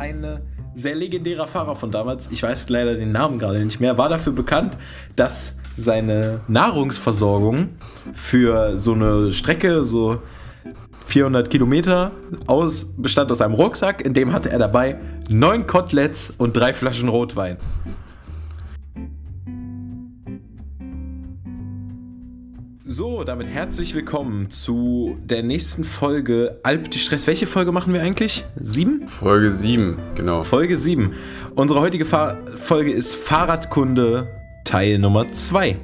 ein sehr legendärer Fahrer von damals, ich weiß leider den Namen gerade nicht mehr, war dafür bekannt, dass seine Nahrungsversorgung für so eine Strecke, so 400 Kilometer, aus, bestand aus einem Rucksack, in dem hatte er dabei neun Koteletts und drei Flaschen Rotwein. So, damit herzlich willkommen zu der nächsten Folge Alp die Stress. Welche Folge machen wir eigentlich? Sieben? Folge 7, genau. Folge 7. Unsere heutige Fahr Folge ist Fahrradkunde Teil Nummer 2.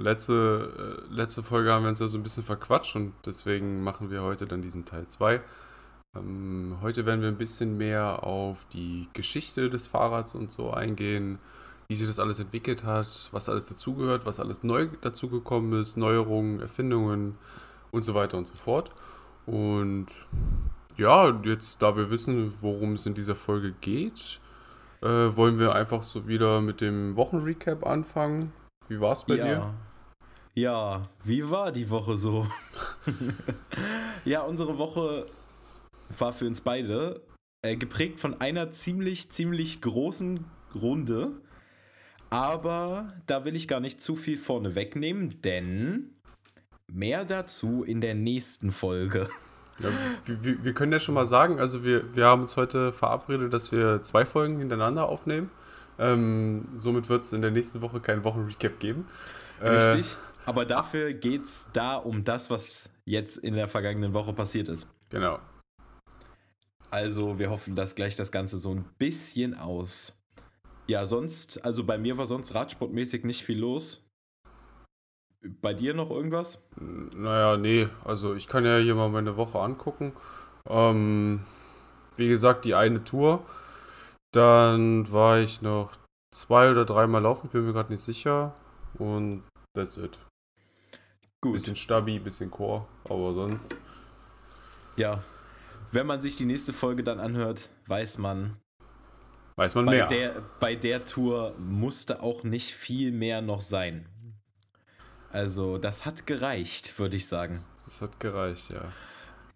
Letzte, äh, letzte Folge haben wir uns ja so ein bisschen verquatscht und deswegen machen wir heute dann diesen Teil 2. Ähm, heute werden wir ein bisschen mehr auf die Geschichte des Fahrrads und so eingehen, wie sich das alles entwickelt hat, was alles dazugehört, was alles neu dazugekommen ist, Neuerungen, Erfindungen und so weiter und so fort. Und ja, jetzt da wir wissen, worum es in dieser Folge geht, äh, wollen wir einfach so wieder mit dem Wochenrecap anfangen. Wie war es bei ja. dir? Ja, wie war die Woche so? ja, unsere Woche war für uns beide äh, geprägt von einer ziemlich, ziemlich großen Runde. Aber da will ich gar nicht zu viel vorne wegnehmen, denn mehr dazu in der nächsten Folge. Ja, wir, wir, können ja schon mal sagen, also wir, wir haben uns heute verabredet, dass wir zwei Folgen hintereinander aufnehmen. Ähm, somit wird es in der nächsten Woche keinen Wochenrecap geben. Richtig. Äh, aber dafür geht es da um das, was jetzt in der vergangenen Woche passiert ist. Genau. Also wir hoffen, dass gleich das Ganze so ein bisschen aus. Ja, sonst, also bei mir war sonst radsportmäßig nicht viel los. Bei dir noch irgendwas? Naja, nee, also ich kann ja hier mal meine Woche angucken. Ähm, wie gesagt, die eine Tour dann war ich noch zwei oder dreimal laufen, bin mir gerade nicht sicher. Und that's it. Gut. Bisschen Stabi, bisschen Chor, aber sonst. Ja. Wenn man sich die nächste Folge dann anhört, weiß man. Weiß man bei mehr. Der, bei der Tour musste auch nicht viel mehr noch sein. Also, das hat gereicht, würde ich sagen. Das hat gereicht, ja.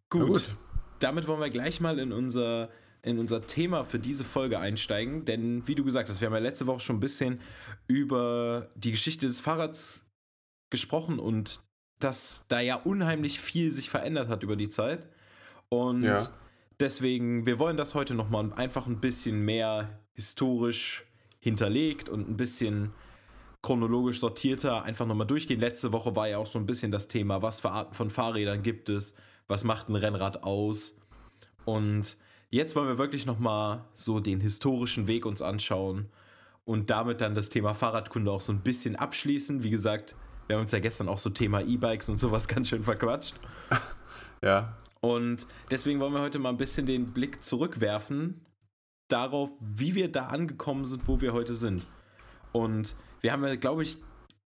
Gut. gut. Damit wollen wir gleich mal in unser in unser Thema für diese Folge einsteigen, denn wie du gesagt hast, wir haben ja letzte Woche schon ein bisschen über die Geschichte des Fahrrads gesprochen und dass da ja unheimlich viel sich verändert hat über die Zeit. Und ja. deswegen, wir wollen das heute nochmal einfach ein bisschen mehr historisch hinterlegt und ein bisschen chronologisch sortierter einfach nochmal durchgehen. Letzte Woche war ja auch so ein bisschen das Thema, was für Arten von Fahrrädern gibt es, was macht ein Rennrad aus. Und Jetzt wollen wir wirklich nochmal so den historischen Weg uns anschauen und damit dann das Thema Fahrradkunde auch so ein bisschen abschließen. Wie gesagt, wir haben uns ja gestern auch so Thema E-Bikes und sowas ganz schön verquatscht. Ja. Und deswegen wollen wir heute mal ein bisschen den Blick zurückwerfen darauf, wie wir da angekommen sind, wo wir heute sind. Und wir haben ja, glaube ich,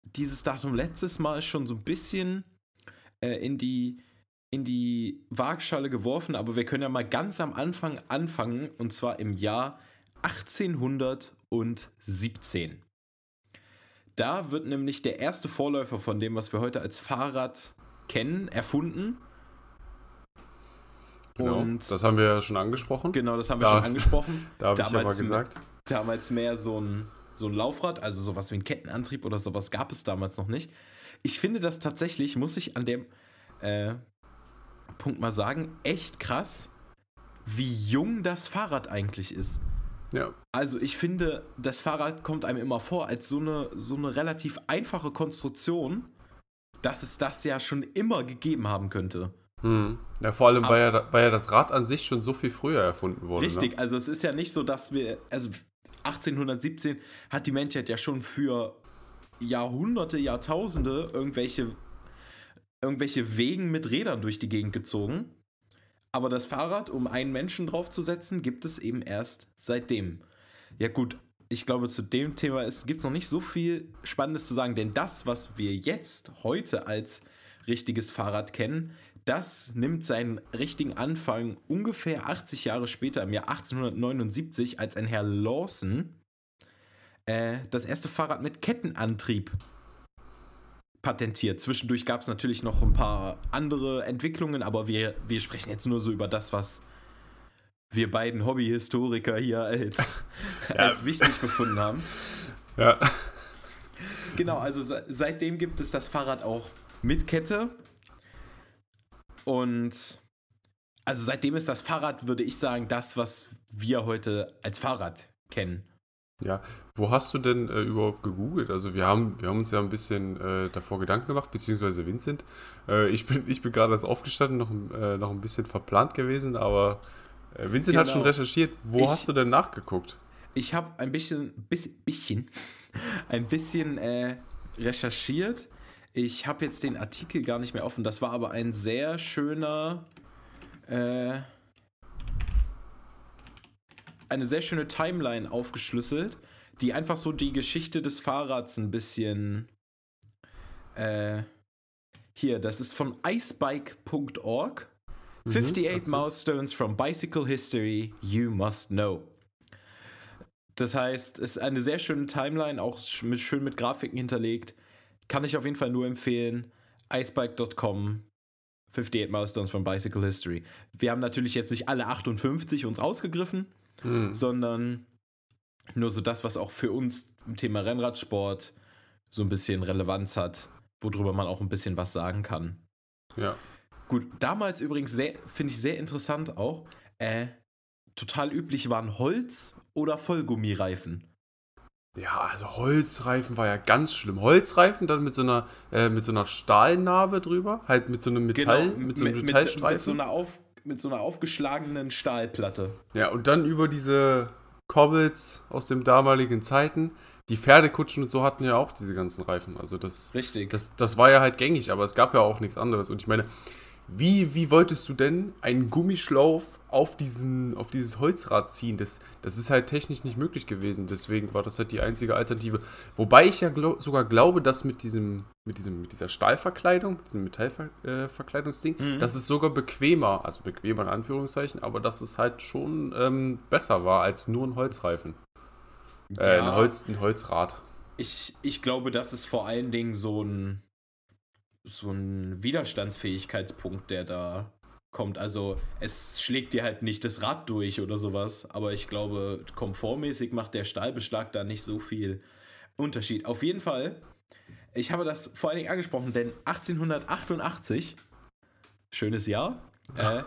dieses Datum letztes Mal schon so ein bisschen äh, in die in die Waagschale geworfen, aber wir können ja mal ganz am Anfang anfangen, und zwar im Jahr 1817. Da wird nämlich der erste Vorläufer von dem, was wir heute als Fahrrad kennen, erfunden. Genau, und das haben wir ja schon angesprochen. Genau, das haben wir da, schon angesprochen. Da habe ich ja mal gesagt. Damals mehr so ein, so ein Laufrad, also sowas wie ein Kettenantrieb oder sowas gab es damals noch nicht. Ich finde das tatsächlich, muss ich an dem, äh, Punkt mal sagen, echt krass, wie jung das Fahrrad eigentlich ist. Ja. Also ich finde, das Fahrrad kommt einem immer vor als so eine, so eine relativ einfache Konstruktion, dass es das ja schon immer gegeben haben könnte. Hm. Ja, vor allem, weil ja, weil ja das Rad an sich schon so viel früher erfunden wurde. Richtig, ne? also es ist ja nicht so, dass wir, also 1817 hat die Menschheit ja schon für Jahrhunderte, Jahrtausende irgendwelche irgendwelche Wegen mit Rädern durch die Gegend gezogen. Aber das Fahrrad, um einen Menschen draufzusetzen, gibt es eben erst seitdem. Ja gut, ich glaube, zu dem Thema gibt es noch nicht so viel Spannendes zu sagen, denn das, was wir jetzt heute als richtiges Fahrrad kennen, das nimmt seinen richtigen Anfang ungefähr 80 Jahre später, im Jahr 1879, als ein Herr Lawson äh, das erste Fahrrad mit Kettenantrieb patentiert. Zwischendurch gab es natürlich noch ein paar andere Entwicklungen, aber wir, wir sprechen jetzt nur so über das, was wir beiden Hobbyhistoriker hier als, ja. als wichtig befunden haben. Ja. Genau, also seitdem gibt es das Fahrrad auch mit Kette. Und also seitdem ist das Fahrrad, würde ich sagen, das, was wir heute als Fahrrad kennen. Ja, wo hast du denn äh, überhaupt gegoogelt? Also wir haben, wir haben uns ja ein bisschen äh, davor Gedanken gemacht, beziehungsweise Vincent. Äh, ich bin, ich bin gerade als aufgestanden, noch, äh, noch ein bisschen verplant gewesen, aber äh, Vincent genau. hat schon genau. recherchiert. Wo ich, hast du denn nachgeguckt? Ich habe ein bisschen, bisschen, ein bisschen äh, recherchiert. Ich habe jetzt den Artikel gar nicht mehr offen. Das war aber ein sehr schöner eine sehr schöne Timeline aufgeschlüsselt, die einfach so die Geschichte des Fahrrads ein bisschen. Äh, hier, das ist von icebike.org. 58 mhm, okay. Milestones from Bicycle History You Must Know. Das heißt, es ist eine sehr schöne Timeline, auch mit, schön mit Grafiken hinterlegt. Kann ich auf jeden Fall nur empfehlen. icebike.com 58 Milestones from Bicycle History. Wir haben natürlich jetzt nicht alle 58 uns rausgegriffen, mhm. sondern nur so das, was auch für uns im Thema Rennradsport so ein bisschen Relevanz hat, worüber man auch ein bisschen was sagen kann. Ja. Gut, damals übrigens finde ich sehr interessant auch, äh, total üblich waren Holz- oder Vollgummireifen. Ja, also Holzreifen war ja ganz schlimm. Holzreifen dann mit so einer, äh, mit so einer Stahlnarbe drüber, halt mit so einem Metall, genau, mit so einem mit, Metallstreifen. Mit, mit, so einer auf, mit so einer aufgeschlagenen Stahlplatte. Ja, und dann über diese Cobbles aus den damaligen Zeiten. Die Pferdekutschen und so hatten ja auch diese ganzen Reifen. Also das, Richtig. Das, das war ja halt gängig, aber es gab ja auch nichts anderes. Und ich meine, wie, wie wolltest du denn einen Gummischlauf auf, diesen, auf dieses Holzrad ziehen? Das, das ist halt technisch nicht möglich gewesen. Deswegen war das halt die einzige Alternative. Wobei ich ja glaub, sogar glaube, dass mit, diesem, mit, diesem, mit dieser Stahlverkleidung, diesem Metallverkleidungsding, mhm. dass es sogar bequemer, also bequemer in Anführungszeichen, aber dass es halt schon ähm, besser war als nur ein Holzreifen. Äh, ja. ein, Holz, ein Holzrad. Ich, ich glaube, das ist vor allen Dingen so ein so ein Widerstandsfähigkeitspunkt, der da kommt. Also es schlägt dir halt nicht das Rad durch oder sowas, aber ich glaube, komfortmäßig macht der Stahlbeschlag da nicht so viel Unterschied. Auf jeden Fall, ich habe das vor allen Dingen angesprochen, denn 1888, schönes Jahr, äh,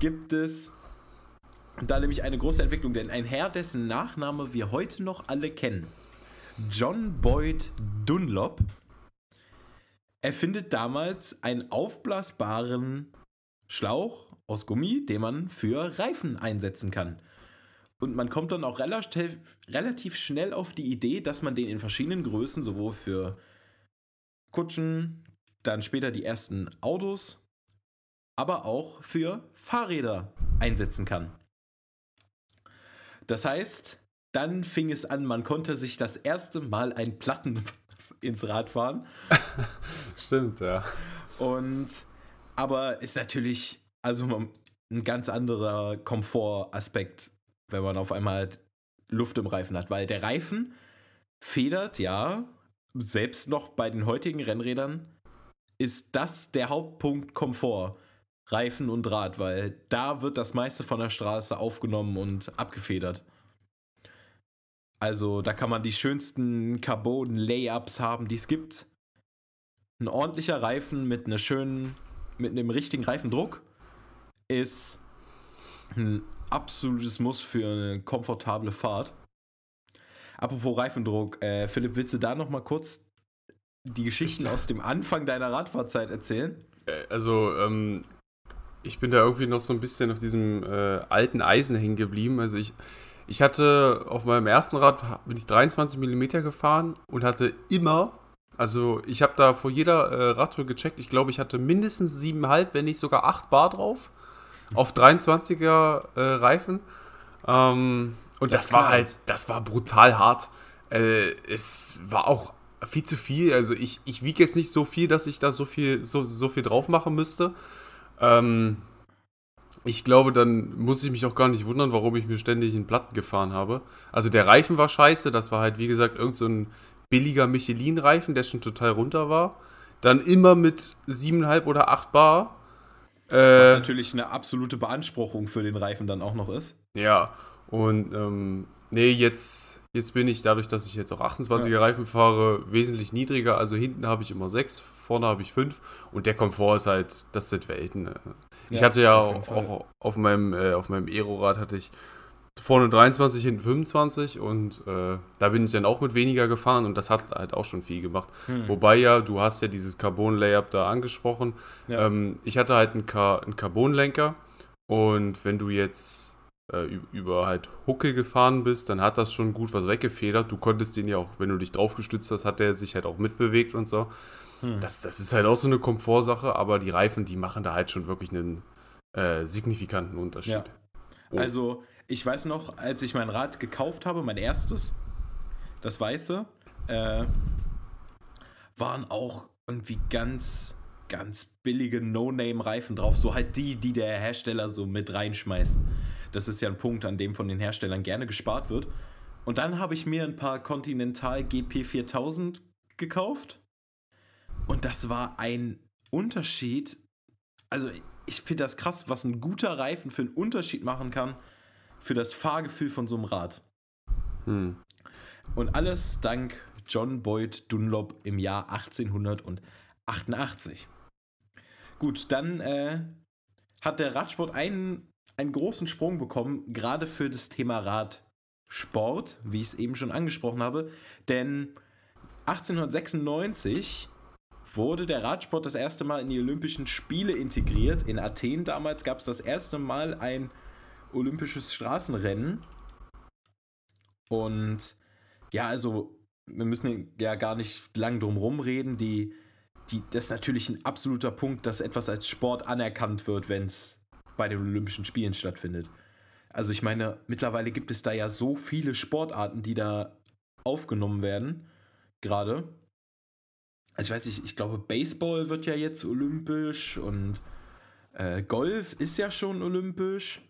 gibt es da nämlich eine große Entwicklung, denn ein Herr, dessen Nachname wir heute noch alle kennen, John Boyd Dunlop, erfindet damals einen aufblasbaren Schlauch aus Gummi, den man für Reifen einsetzen kann. Und man kommt dann auch relativ, relativ schnell auf die Idee, dass man den in verschiedenen Größen, sowohl für Kutschen, dann später die ersten Autos, aber auch für Fahrräder einsetzen kann. Das heißt, dann fing es an, man konnte sich das erste Mal ein Platten ins Radfahren. Stimmt, ja. Und aber ist natürlich also ein ganz anderer Komfortaspekt, wenn man auf einmal halt Luft im Reifen hat, weil der Reifen federt, ja, selbst noch bei den heutigen Rennrädern ist das der Hauptpunkt Komfort. Reifen und Rad, weil da wird das meiste von der Straße aufgenommen und abgefedert. Also da kann man die schönsten Carbon-Layups haben, die es gibt. Ein ordentlicher Reifen mit einer schönen, mit einem richtigen Reifendruck ist ein absolutes Muss für eine komfortable Fahrt. Apropos Reifendruck, äh, Philipp, willst du da noch mal kurz die Geschichten aus dem Anfang deiner Radfahrzeit erzählen? Äh, also, ähm, ich bin da irgendwie noch so ein bisschen auf diesem äh, alten Eisen hängen geblieben. Also ich, ich hatte auf meinem ersten Rad bin ich 23 mm gefahren und hatte immer, also ich habe da vor jeder äh, Radtour gecheckt, ich glaube, ich hatte mindestens 7,5, wenn nicht sogar 8 Bar drauf. Auf 23er äh, Reifen. Ähm, und das, das war halt, das war brutal hart. Äh, es war auch viel zu viel. Also ich, ich wiege jetzt nicht so viel, dass ich da so viel, so, so viel drauf machen müsste. Ähm, Ich glaube, dann muss ich mich auch gar nicht wundern, warum ich mir ständig in Platten gefahren habe. Also der Reifen war scheiße, das war halt wie gesagt irgend so ein billiger Michelin-Reifen, der schon total runter war. Dann immer mit 7,5 oder 8 Bar. Was Äh, natürlich eine absolute Beanspruchung für den Reifen dann auch noch ist. ja, und ähm, nee, jetzt, jetzt bin ich dadurch, dass ich jetzt auch 28er Reifen fahre, wesentlich niedriger. Also hinten habe ich immer 6, vorne habe ich 5 und der Komfort ist halt, das sind Welten. äh. Ich Ja, hatte ja auf auch, auf meinem, äh, auf meinem Aero-Rad hatte ich vorne 23, hinten 25 und äh, da bin ich dann auch mit weniger gefahren und das hat halt auch schon viel gemacht. Hm. Wobei ja, du hast ja dieses Carbon-Layup da angesprochen. Ja. Ähm, ich hatte halt einen, Car einen Carbon-Lenker und wenn du jetzt über halt Hucke gefahren bist, dann hat das schon gut was weggefedert. Du konntest den ja auch, wenn du dich draufgestützt hast, hat der sich halt auch mitbewegt und so. Hm. Das, das ist halt auch so eine Komfortsache, aber die Reifen, die machen da halt schon wirklich einen äh, signifikanten Unterschied. Ja. Oh. Also, ich weiß noch, als ich mein Rad gekauft habe, mein erstes, das weiße, äh, waren auch irgendwie ganz, ganz billige No-Name-Reifen drauf. So halt die, die der Hersteller so mit reinschmeißt. Das ist ja ein Punkt, an dem von den Herstellern gerne gespart wird. Und dann habe ich mir ein paar Continental GP4000 gekauft. Und das war ein Unterschied. Also, ich finde das krass, was ein guter Reifen für einen Unterschied machen kann für das Fahrgefühl von so einem Rad. Hm. Und alles dank John Boyd Dunlop im Jahr 1888. Gut, dann äh, hat der Radsport einen, einen großen Sprung bekommen, gerade für das Thema Radsport, wie ich es eben schon angesprochen habe. Denn 1896 wurde der Radsport das erste Mal in die Olympischen Spiele integriert. In Athen damals gab es das erste Mal ein olympisches Straßenrennen. Und ja, also wir müssen ja gar nicht lang drum rumreden. Die, die, das ist natürlich ein absoluter Punkt, dass etwas als Sport anerkannt wird, wenn es bei den Olympischen Spielen stattfindet. Also ich meine, mittlerweile gibt es da ja so viele Sportarten, die da aufgenommen werden, gerade. Also ich weiß nicht, ich glaube, Baseball wird ja jetzt olympisch und äh, Golf ist ja schon olympisch.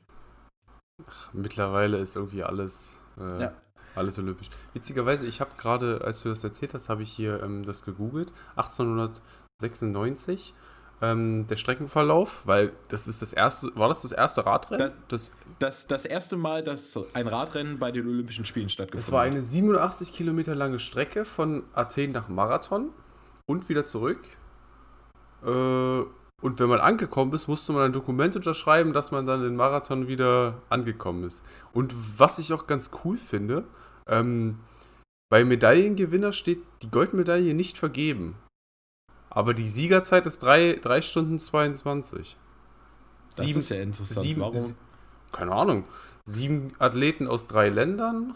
Mittlerweile ist irgendwie alles, äh, Ja. alles olympisch. Witzigerweise, ich habe gerade, als du das erzählt hast, habe ich hier ähm, das gegoogelt. 1896 ähm, der Streckenverlauf, weil das ist das erste, war das das erste Radrennen? Das, Das, das erste Mal, dass ein Radrennen bei den Olympischen Spielen stattgefunden das war hat. eine 87 Kilometer lange Strecke von Athen nach Marathon und wieder zurück. Äh, und wenn man angekommen ist, musste man ein Dokument unterschreiben, dass man dann in Marathon wieder angekommen ist. Und was ich auch ganz cool finde, ähm, bei Medaillengewinner steht die Goldmedaille nicht vergeben. Aber die Siegerzeit ist 3, Stunden 22. Das Sieben- ist ja interessant. Sieben, Warum? Keine Ahnung. Sieben Athleten aus drei Ländern.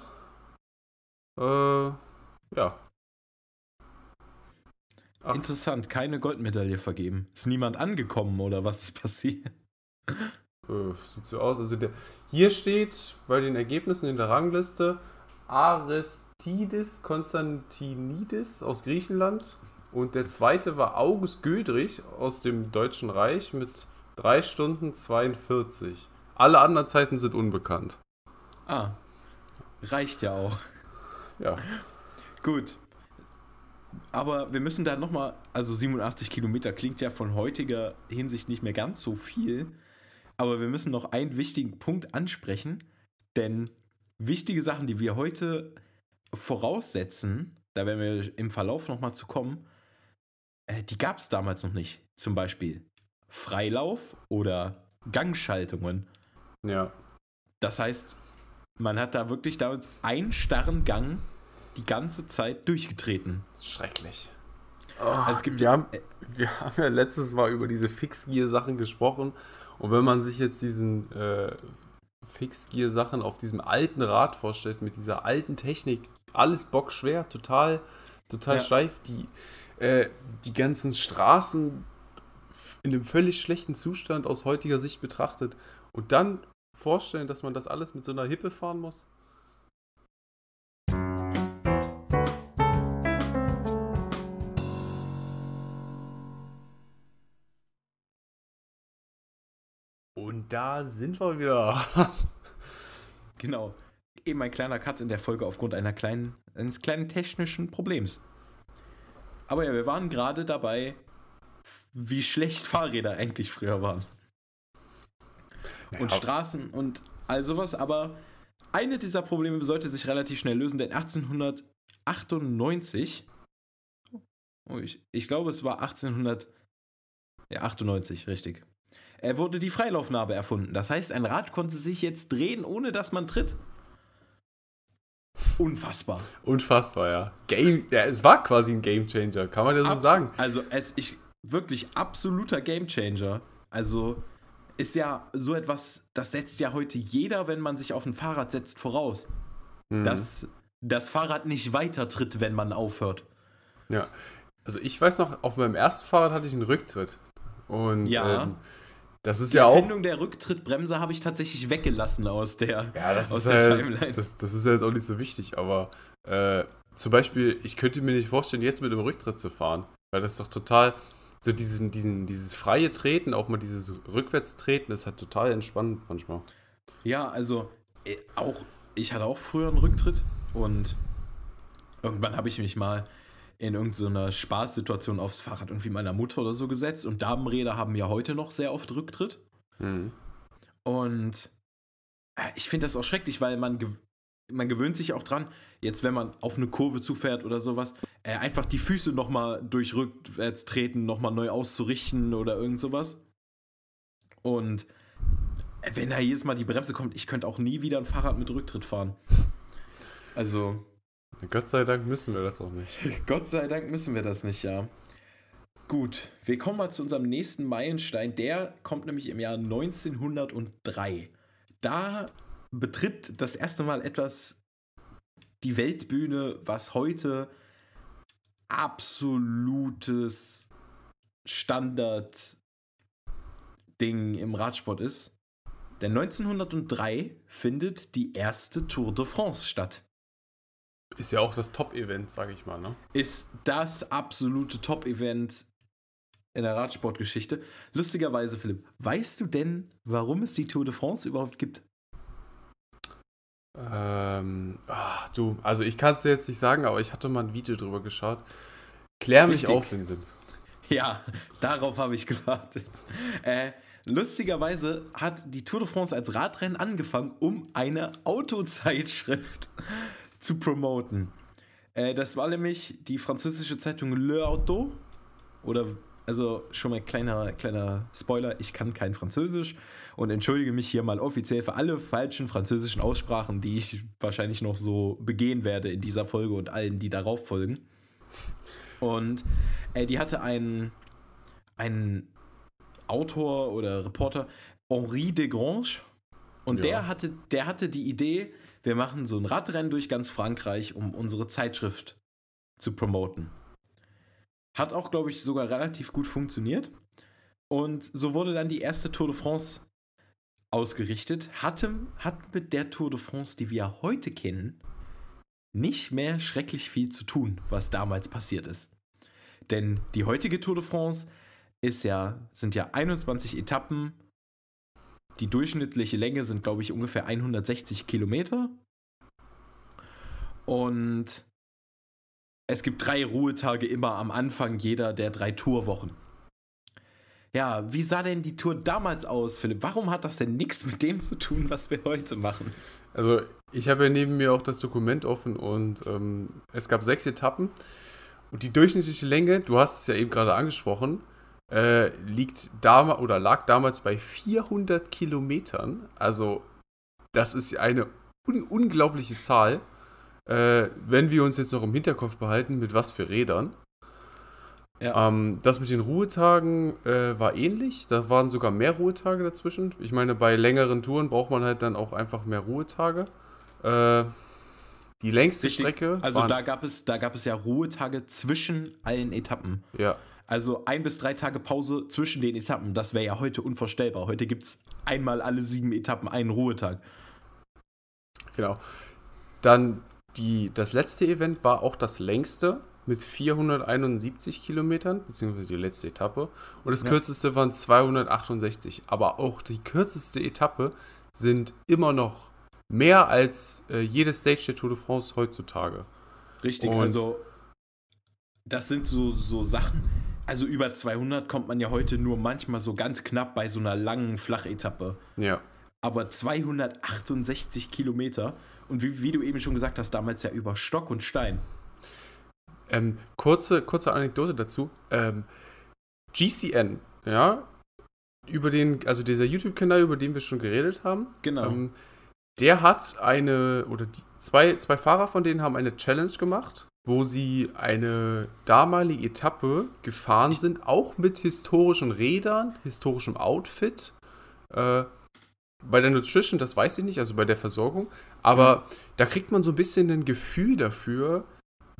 Äh, ja. Ach. Interessant, keine Goldmedaille vergeben. Ist niemand angekommen oder was ist passiert? Äh, sieht so aus. Also der, hier steht bei den Ergebnissen in der Rangliste Aristides Konstantinidis aus Griechenland. Und der zweite war August Gödrich aus dem Deutschen Reich mit 3 Stunden 42. Alle anderen Zeiten sind unbekannt. Ah, reicht ja auch. Ja. Gut. Aber wir müssen da nochmal, also 87 Kilometer klingt ja von heutiger Hinsicht nicht mehr ganz so viel. Aber wir müssen noch einen wichtigen Punkt ansprechen. Denn wichtige Sachen, die wir heute voraussetzen, da werden wir im Verlauf nochmal zu kommen, äh, die gab es damals noch nicht. Zum Beispiel Freilauf oder Gangschaltungen. Ja. Das heißt, man hat da wirklich damals einen starren Gang die ganze Zeit durchgetreten. Schrecklich. Also es gibt wir, haben, wir haben ja letztes Mal über diese Fixgear-Sachen gesprochen. Und wenn man sich jetzt diesen äh, Fixgear-Sachen auf diesem alten Rad vorstellt, mit dieser alten Technik, alles bockschwer, total, total Ja. steif, die, äh, die ganzen Straßen in einem völlig schlechten Zustand aus heutiger Sicht betrachtet. Und dann vorstellen, dass man das alles mit so einer Hippe fahren muss. Und da sind wir wieder. genau. Eben ein kleiner Cut in der Folge aufgrund einer kleinen, eines kleinen technischen Problems. Aber ja, wir waren gerade dabei, wie schlecht Fahrräder eigentlich früher waren. Und ja. Straßen und all sowas, aber eine dieser Probleme sollte sich relativ schnell lösen, denn 1898, oh, ich, ich glaube es war 1898, richtig, er wurde die Freilaufnarbe erfunden. Das heißt, ein Rad konnte sich jetzt drehen, ohne dass man tritt. Unfassbar. Unfassbar, ja. Game, ja, es war quasi ein Game Changer, kann man ja so Abs sagen. Also es ist wirklich absoluter Game Changer. Also ist ja so etwas, das setzt ja heute jeder, wenn man sich auf ein Fahrrad setzt, voraus. Mhm. Dass das Fahrrad nicht weiter tritt, wenn man aufhört. Ja. Also ich weiß noch, auf meinem ersten Fahrrad hatte ich einen Rücktritt. Und ja. Ähm, das ist die ja auch. Erfindung der Rücktrittbremse habe ich tatsächlich weggelassen aus der, ja, das aus ist der halt, Timeline. Das, das, ist ja jetzt auch nicht so wichtig, aber äh, zum Beispiel, ich könnte mir nicht vorstellen, jetzt mit dem Rücktritt zu fahren. Weil das ist doch total, so diesen, diesen, dieses freie Treten, auch mal dieses Rückwärtstreten, das ist halt total entspannend manchmal. Ja, also äh, auch, ich hatte auch früher einen Rücktritt und irgendwann habe ich mich mal in irgendeiner Spaßsituation aufs Fahrrad irgendwie meiner Mutter oder so gesetzt und Damenräder haben ja heute noch sehr oft Rücktritt. Mhm. Und äh, ich finde das auch schrecklich, weil man, man gewöhnt sich auch dran, jetzt wenn man auf eine Kurve zufährt oder sowas, äh, einfach die Füße nochmal durch rückwärts treten, nochmal neu auszurichten oder irgend sowas. Und äh, wenn da jedes Mal die Bremse kommt, ich könnte auch nie wieder ein Fahrrad mit Rücktritt fahren. Also, Gott sei Dank müssen wir das auch nicht. Gott sei Dank müssen wir das nicht, ja. Gut, wir kommen mal zu unserem nächsten Meilenstein. Der kommt nämlich im Jahr 1903. Da betritt das erste Mal etwas die Weltbühne, was heute absolutes Standard-Ding im Radsport ist. Denn 1903 findet die erste Tour de France statt. Ist ja auch das Top-Event, sage ich mal, ne? Ist das absolute Top-Event in der Radsportgeschichte. Lustigerweise, Philipp, weißt du denn, warum es die Tour de France überhaupt gibt? Ähm, ach, du, also ich kann es dir jetzt nicht sagen, aber ich hatte mal ein Video drüber geschaut. Klär mich Richtig. auf, Vincent. Ja, darauf habe ich gewartet. Äh, lustigerweise hat die Tour de France als Radrennen angefangen, um eine Autozeitschrift zu promoten. Äh, das war nämlich die französische Zeitung Le Auto. Oder, also schon mal kleiner, kleiner Spoiler, ich kann kein Französisch und entschuldige mich hier mal offiziell für alle falschen französischen Aussprachen, die ich wahrscheinlich noch so begehen werde in dieser Folge und allen, die darauf folgen. Und äh, die hatte einen, einen Autor oder Reporter, Henri Desgrange, und ja. der, hatte, der hatte die Idee, wir machen so ein Radrennen durch ganz Frankreich, um unsere Zeitschrift zu promoten. Hat auch, glaube ich, sogar relativ gut funktioniert. Und so wurde dann die erste Tour de France ausgerichtet. Hatte, hat mit der Tour de France, die wir heute kennen, nicht mehr schrecklich viel zu tun, was damals passiert ist. Denn die heutige Tour de France ist ja, sind ja 21 Etappen die durchschnittliche Länge sind, glaube ich, ungefähr 160 Kilometer. Und es gibt drei Ruhetage immer am Anfang jeder der drei Tourwochen. Ja, wie sah denn die Tour damals aus, Philipp? Warum hat das denn nichts mit dem zu tun, was wir heute machen? Also, ich habe ja neben mir auch das Dokument offen und ähm, es gab sechs Etappen. Und die durchschnittliche Länge, du hast es ja eben gerade angesprochen, äh, liegt damals oder lag damals bei 400 Kilometern. Also das ist eine un unglaubliche Zahl. Äh, wenn wir uns jetzt noch im Hinterkopf behalten, mit was für Rädern. Ja. Ähm, das mit den Ruhetagen äh, war ähnlich. Da waren sogar mehr Ruhetage dazwischen. Ich meine, bei längeren Touren braucht man halt dann auch einfach mehr Ruhetage. Äh, die längste Richtig. Strecke. Also da gab es, da gab es ja Ruhetage zwischen allen Etappen. Ja. Also ein bis drei Tage Pause zwischen den Etappen. Das wäre ja heute unvorstellbar. Heute gibt es einmal alle sieben Etappen einen Ruhetag. Genau. Dann die, das letzte Event war auch das längste. mit 471 Kilometern, beziehungsweise die letzte Etappe. Und das Ja. kürzeste waren 268. Aber auch die kürzeste Etappe sind immer noch mehr als äh, jede Stage der Tour de France heutzutage. Richtig, Und- also das sind so, so Sachen. Also über 200 kommt man ja heute nur manchmal so ganz knapp bei so einer langen Flachetappe. Ja. Aber 268 Kilometer und wie, wie du eben schon gesagt hast, damals ja über Stock und Stein. Ähm, kurze, kurze Anekdote dazu. Ähm, GCN, ja, über den, also dieser YouTube-Kanal, über den wir schon geredet haben, Genau. ähm, der hat eine, oder die, zwei, zwei Fahrer von denen haben eine Challenge gemacht, wo sie eine damalige Etappe gefahren sind, auch mit historischen Rädern, historischem Outfit. Äh, bei der Nutrition, das weiß ich nicht, also bei der Versorgung, aber da kriegt man so ein bisschen ein Gefühl dafür,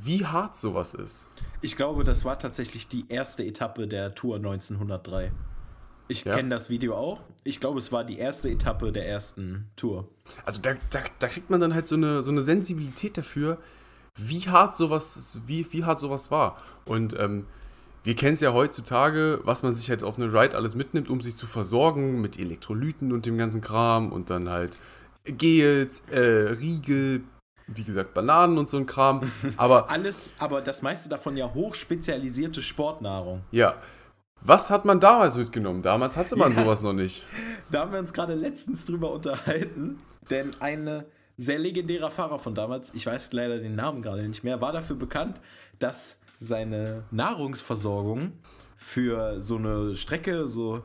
wie hart sowas ist. Ich glaube, das war tatsächlich die erste Etappe der Tour 1903. Ich Ja. kenne das Video auch. Ich glaube, es war die erste Etappe der ersten Tour. Also da, da, da kriegt man dann halt so eine, so eine Sensibilität dafür, wie hart sowas, wie, wie hart sowas war. Und ähm, wir kennen es ja heutzutage, was man sich halt auf eine Ride alles mitnimmt, um sich zu versorgen mit Elektrolyten und dem ganzen Kram und dann halt Gels, äh, Riegel, wie gesagt, Bananen und so ein Kram. Aber Alles, aber das meiste davon ja hochspezialisierte Sportnahrung. ja, was hat man damals mitgenommen? Damals hatte man Ja. sowas noch nicht. Da haben wir uns gerade letztens drüber unterhalten, denn ein sehr legendärer Fahrer von damals, ich weiß leider den Namen gerade nicht mehr, war dafür bekannt, dass seine Nahrungsversorgung für so eine Strecke, so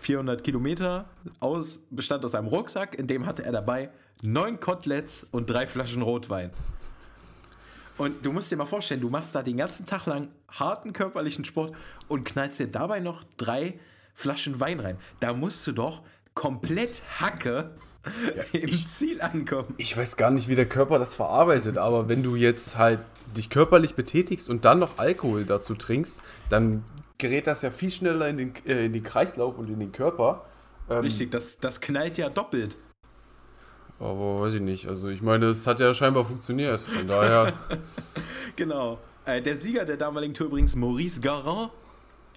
400 Kilometer, aus, bestand aus einem Rucksack, in dem hatte er dabei neun Koteletts und drei Flaschen Rotwein. Und du musst dir mal vorstellen, du machst da den ganzen Tag lang harten körperlichen Sport und knallst dir dabei noch drei Flaschen Wein rein. Da musst du doch komplett Hacke im ich- Ziel ankommen. Ich weiß gar nicht, wie der Körper das verarbeitet, aber wenn du jetzt halt dich körperlich betätigst und dann noch Alkohol dazu trinkst, dann gerät das ja viel schneller in den, äh, in den Kreislauf und in den Körper. Ähm, Richtig, das, das knallt ja doppelt. Aber weiß ich nicht. Also ich meine, es hat ja scheinbar funktioniert. Von daher. Genau. Äh, der Sieger der damaligen Tour übrigens Maurice Garin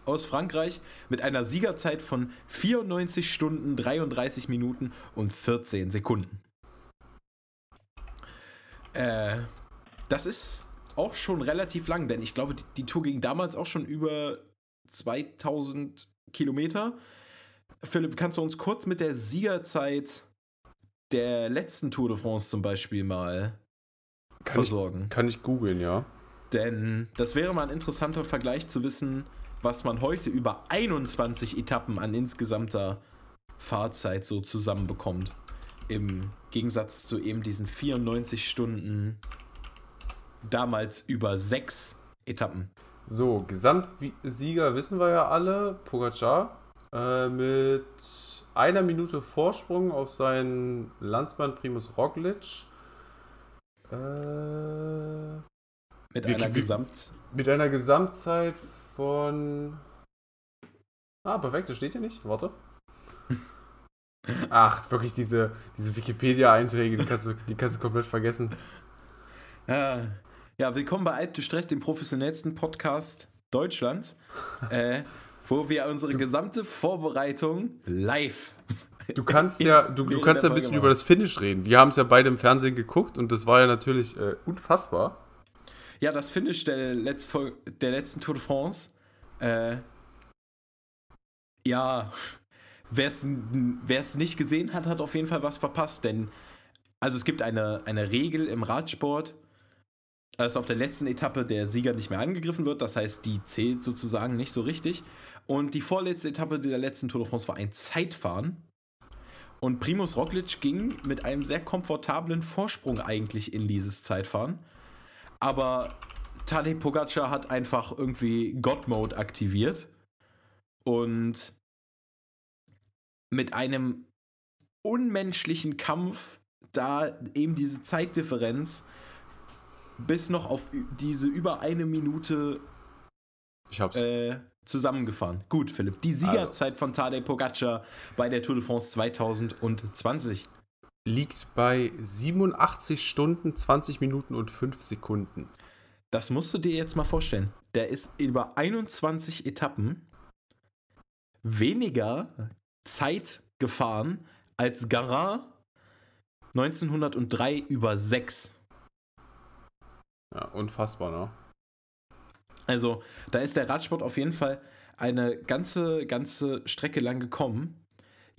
aus Frankreich mit einer Siegerzeit von 94 Stunden, 33 Minuten und 14 Sekunden. Äh, das ist auch schon relativ lang, denn ich glaube, die, die Tour ging damals auch schon über 2000 Kilometer. Philipp, kannst du uns kurz mit der Siegerzeit der letzten Tour de France zum Beispiel mal Kann ich, versorgen? kann ich googeln, ja. Denn das wäre mal ein interessanter Vergleich zu wissen, was man heute über 21 Etappen an insgesamter Fahrzeit so zusammenbekommt. Im Gegensatz zu eben diesen 94 Stunden damals über sechs Etappen. So, Gesamtsieger wissen wir ja alle. Pogacar äh, mit einer Minute Vorsprung auf seinen Landsmann Primus Roglic. Äh, Mit einer Gesamt. Mit einer Gesamtzeit von. Ah, perfekt, das steht hier nicht. Warte. Ach, wirklich diese, diese Wikipedia-Einträge, die kannst, du, die kannst du komplett vergessen. Ah, ja, willkommen bei Alp du Stress, dem professionellsten Podcast Deutschlands, äh, wo wir unsere gesamte Vorbereitung live Du kannst ja, du, du kannst ja ein bisschen über das Finish reden. Wir haben es ja beide im Fernsehen geguckt und das war ja natürlich äh, unfassbar. Ja, das Finish der, Letz der letzten Tour de France. Äh, ja, wer es nicht gesehen hat, hat auf jeden Fall was verpasst, denn also es gibt eine, eine Regel im Radsport, dass auf der letzten Etappe der Sieger nicht mehr angegriffen wird, das heißt, die zählt sozusagen nicht so richtig. Und die vorletzte Etappe der letzten Tour de France war ein Zeitfahren. Und Primus Roglic ging mit einem sehr komfortablen Vorsprung eigentlich in dieses Zeitfahren. Aber Tadej Pogacar hat einfach irgendwie God-Mode aktiviert und mit einem unmenschlichen Kampf da eben diese Zeitdifferenz bis noch auf diese über eine Minute Ich hab's. äh, zusammengefahren. Gut, Philipp. Die Siegerzeit von Tadej Pogacar bei der Tour de France 2020. Liegt bei 87 Stunden, 20 Minuten und 5 Sekunden. das musst du dir jetzt mal vorstellen. Der ist über 21 Etappen weniger Zeit gefahren als Garin 1903 über 6. Ja, unfassbar, ne? Also, da ist der Radsport auf jeden Fall eine ganze, ganze Strecke lang gekommen.